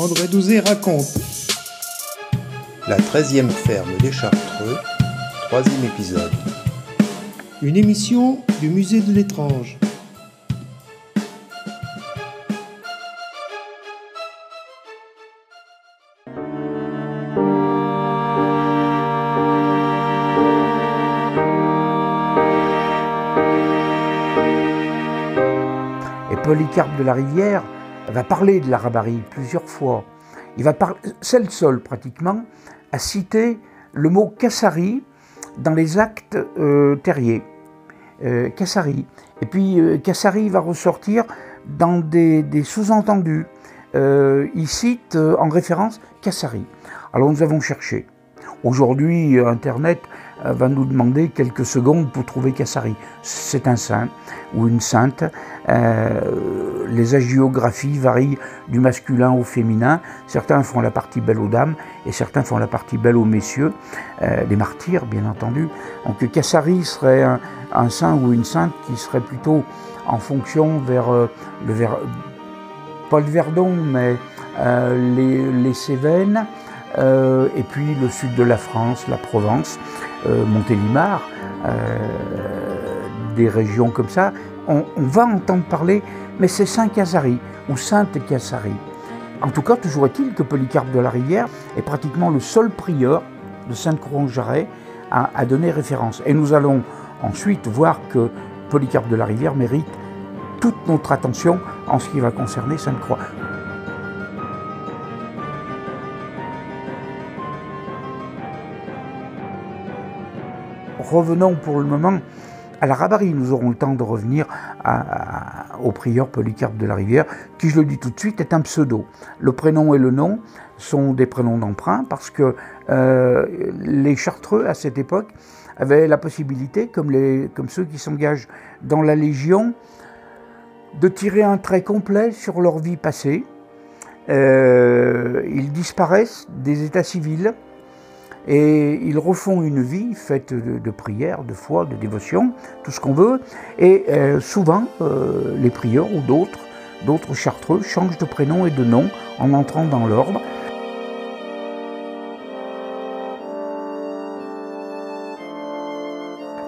André Douzé raconte. La 13e ferme des Chartreux, troisième épisode. Une émission du musée de l'étrange. Et Polycarpe de la Rivière va parler de la rabarie plusieurs fois. Il va parler, c'est le seul pratiquement à citer le mot Cassari dans les actes euh, terriers. Euh, Cassari. Et puis euh, Cassari va ressortir dans des, des sous-entendus. Euh, il cite euh, en référence Cassari. Alors nous avons cherché. Aujourd'hui, Internet euh, va nous demander quelques secondes pour trouver Cassari. C'est un saint ou une sainte. Euh, les agiographies varient du masculin au féminin. Certains font la partie belle aux dames et certains font la partie belle aux messieurs, euh, les martyrs bien entendu. Donc Cassari serait un, saint ou une sainte qui serait plutôt en fonction vers euh, le pas le Verdon, mais euh, les, les Cévennes, euh, et puis le sud de la France, la Provence, euh, Montélimar, euh, des régions comme ça. On, va entendre parler, mais c'est Saint Casari ou Sainte Cassari. En tout cas, toujours est-il que Polycarpe de la Rivière est pratiquement le seul prieur de Sainte-Croix-en-Jarret à, à donner référence. Et nous allons ensuite voir que Polycarpe de la Rivière mérite toute notre attention en ce qui va concerner Sainte-Croix. Revenons pour le moment à la rabarie. Nous aurons le temps de revenir au prieur Polycarpe de la Rivière, qui, je le dis tout de suite, est un pseudo. Le prénom et le nom sont des prénoms d'emprunt parce que euh, les Chartreux, à cette époque, avaient la possibilité, comme ceux qui s'engagent dans la Légion, de tirer un trait complet sur leur vie passée. Euh, ils disparaissent des états civils et ils refont une vie faite de, prières, de foi, de dévotion, tout ce qu'on veut. Et euh, souvent, euh, les prieurs ou d'autres, d'autres chartreux changent de prénom et de nom en entrant dans l'ordre.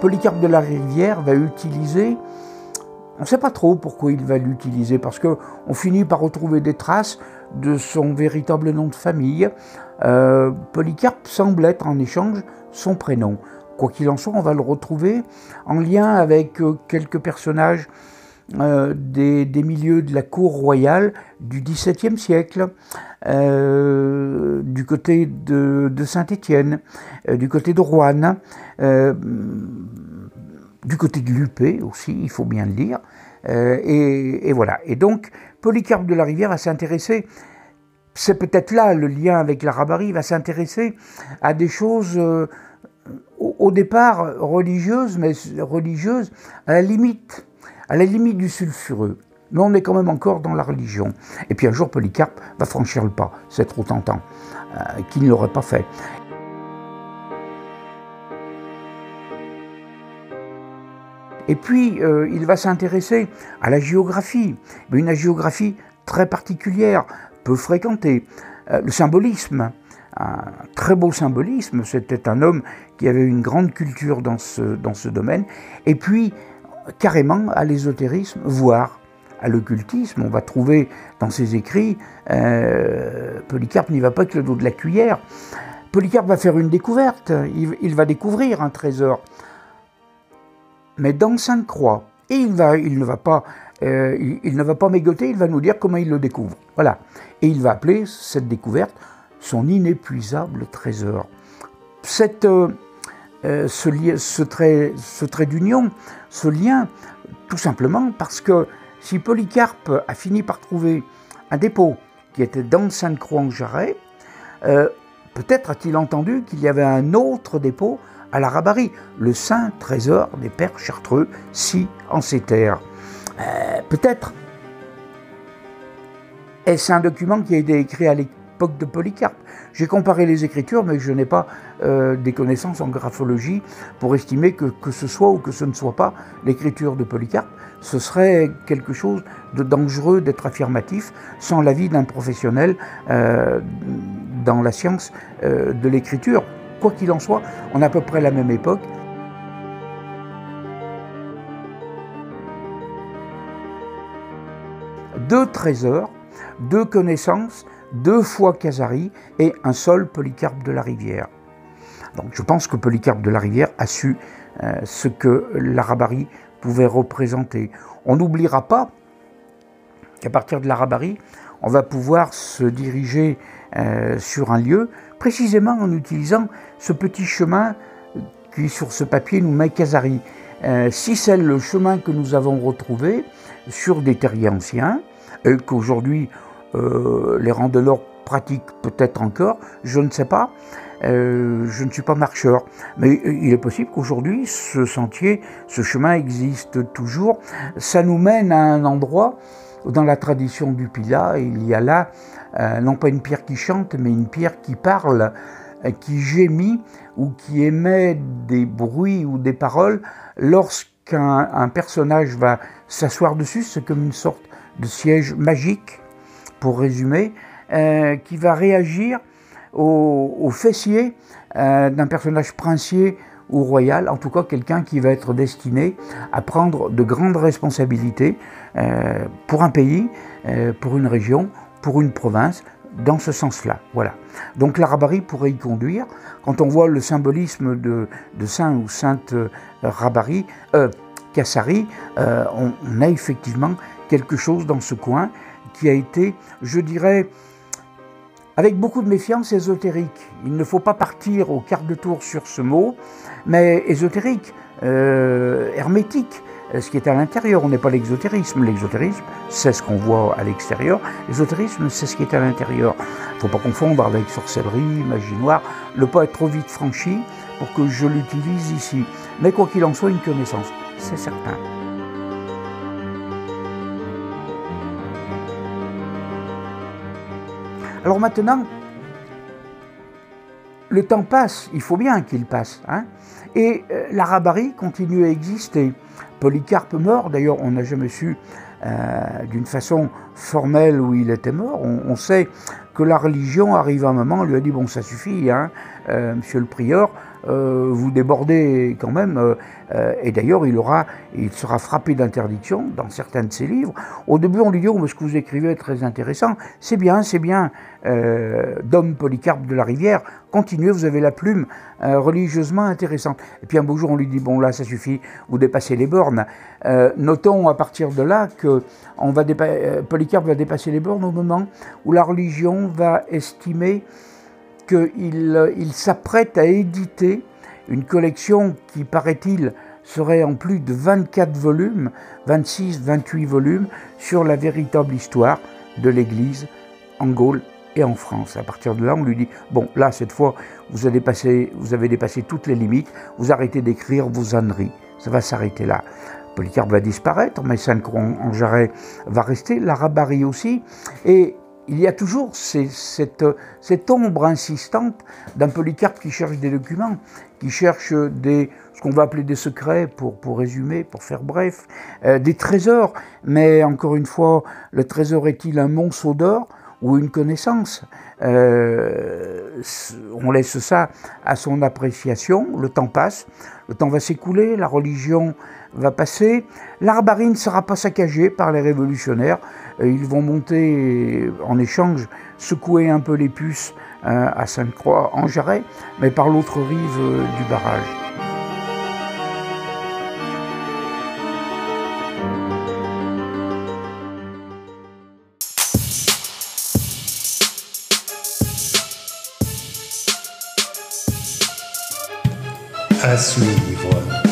Polycarpe de la Rivière va utiliser, on ne sait pas trop pourquoi il va l'utiliser, parce qu'on finit par retrouver des traces de son véritable nom de famille. Euh, Polycarpe semble être en échange son prénom. Quoi qu'il en soit, on va le retrouver en lien avec euh, quelques personnages euh, des, milieux de la cour royale du XVIIe siècle, du côté de, Saint-Étienne, du côté de Rouen, du côté de Lupé aussi, il faut bien le dire. Et voilà. Et donc, Polycarpe de la Rivière va s'intéresser, c'est peut-être là le lien avec la rabarie, va s'intéresser à des choses euh, au, au départ religieuses, mais religieuses à la limite, à la limite du sulfureux. Mais on est quand même encore dans la religion. Et puis un jour, Polycarpe va franchir le pas, c'est trop tentant, euh, qu'il ne l'aurait pas fait. Et puis, euh, il va s'intéresser à la géographie, mais une géographie très particulière, peu fréquentée. Euh, le symbolisme, un très beau symbolisme, c'était un homme qui avait une grande culture dans ce, dans ce domaine, et puis carrément à l'ésotérisme, voire à l'occultisme. On va trouver dans ses écrits, euh, Polycarpe n'y va pas que le dos de la cuillère. Polycarpe va faire une découverte, il, il va découvrir un trésor mais dans Sainte-Croix. Et il, va, il, ne va pas, euh, il, ne va pas mégoter, il va nous dire comment il le découvre. Voilà. Et il va appeler cette découverte son inépuisable trésor. Cette, euh, ce, li- ce, trait, ce trait d'union, ce lien, tout simplement parce que si Polycarpe a fini par trouver un dépôt qui était dans Sainte-Croix-en-Jarret, euh, peut-être a-t-il entendu qu'il y avait un autre dépôt à la Rabarie, le saint trésor des pères chartreux, si en ces terres. Euh, Peut-être est-ce un document qui a été écrit à l'époque de Polycarpe? J'ai comparé les écritures, mais je n'ai pas euh, des connaissances en graphologie pour estimer que, ce soit ou que ce ne soit pas l'écriture de Polycarpe. Ce serait quelque chose de dangereux d'être affirmatif sans l'avis d'un professionnel euh, dans la science de l'écriture. Quoi qu'il en soit, on a à peu près la même époque. Deux trésors, deux connaissances, deux fois Casari et un seul Polycarpe de la Rivière. Donc je pense que Polycarpe de la Rivière a su euh, ce que l'arabarie pouvait représenter. On n'oubliera pas qu'à partir de l'arabarie, on va pouvoir se diriger euh, sur un lieu, précisément en utilisant ce petit chemin qui sur ce papier nous met Casari. Euh, si c'est le chemin que nous avons retrouvé sur des terriers anciens, et qu'aujourd'hui euh, les randonneurs pratiquent peut-être encore, je ne sais pas. Euh, je ne suis pas marcheur, mais il est possible qu'aujourd'hui ce sentier, ce chemin existe toujours. Ça nous mène à un endroit dans la tradition du Pila, il y a là euh, non pas une pierre qui chante, mais une pierre qui parle, qui gémit ou qui émet des bruits ou des paroles lorsqu'un personnage va s'asseoir dessus. C'est comme une sorte de siège magique pour résumer, euh, qui va réagir au, fessier euh, d'un personnage princier ou royal, en tout cas quelqu'un qui va être destiné à prendre de grandes responsabilités euh, pour un pays, pour une région, pour une province, dans ce sens-là. Voilà. Donc l'arabarie pourrait y conduire. Quand on voit le symbolisme de, Saint ou Sainte Rabari, Kassari, on, a effectivement quelque chose dans ce coin qui a été, je dirais, avec beaucoup de méfiance ésotérique. Il ne faut pas partir au quart de tour sur ce mot, mais ésotérique, euh, hermétique, ce qui est à l'intérieur. On n'est pas l'exotérisme. L'exotérisme, c'est ce qu'on voit à l'extérieur. L'ésotérisme, c'est ce qui est à l'intérieur. Il ne faut pas confondre avec sorcellerie, magie noire. Le pas être trop vite franchi pour que je l'utilise ici. Mais quoi qu'il en soit, une connaissance, c'est certain. Alors maintenant, le temps passe, il faut bien qu'il passe, hein, et euh, l'arabarie continue à exister. Polycarpe mort, d'ailleurs on n'a jamais su euh, d'une façon formelle où il était mort. On, sait que la religion arrive à un moment, on lui a dit bon ça suffit, hein, euh, monsieur le prieur, euh, vous débordez quand même. Euh, euh, et d'ailleurs, il, il sera frappé d'interdiction dans certains de ses livres. Au début, on lui dit oh, ce que vous écrivez est très intéressant. C'est bien, c'est bien. D'homme Polycarpe de la Rivière, continuez, vous avez la plume religieusement intéressante. Et puis un beau jour, on lui dit bon, là, ça suffit, vous dépassez les bornes. notons à partir de là que va Polycarpe va dépasser les bornes au moment où la religion va estimer qu'il il, s'apprête à éditer une collection qui, paraît-il, serait en plus de 24 volumes, 26, 28 volumes, sur la véritable histoire de l'Église en Gaule et en France. À partir de là, on lui dit, bon, là, cette fois, vous avez dépassé, vous avez dépassé toutes les limites, vous arrêtez d'écrire vos âneries. Ça va s'arrêter là. Polycarpe va disparaître, mais Saint-Croix en Jarret va rester, la Rabarie aussi, et il y a toujours cette, ombre insistante d'un Polycarpe qui cherche des documents, qui cherche des, ce qu'on va appeler des secrets, pour, résumer, pour faire bref, euh, des trésors. Mais encore une fois, le trésor est-il un monceau d'or ou une connaissance? Euh, On laisse ça à son appréciation, le temps passe, le temps va s'écouler, la religion va passer, l'arbarie ne sera pas saccagée par les révolutionnaires, ils vont monter en échange, secouer un peu les puces euh, à Sainte-Croix en Jarret, mais par l'autre rive euh, du barrage. À suivre.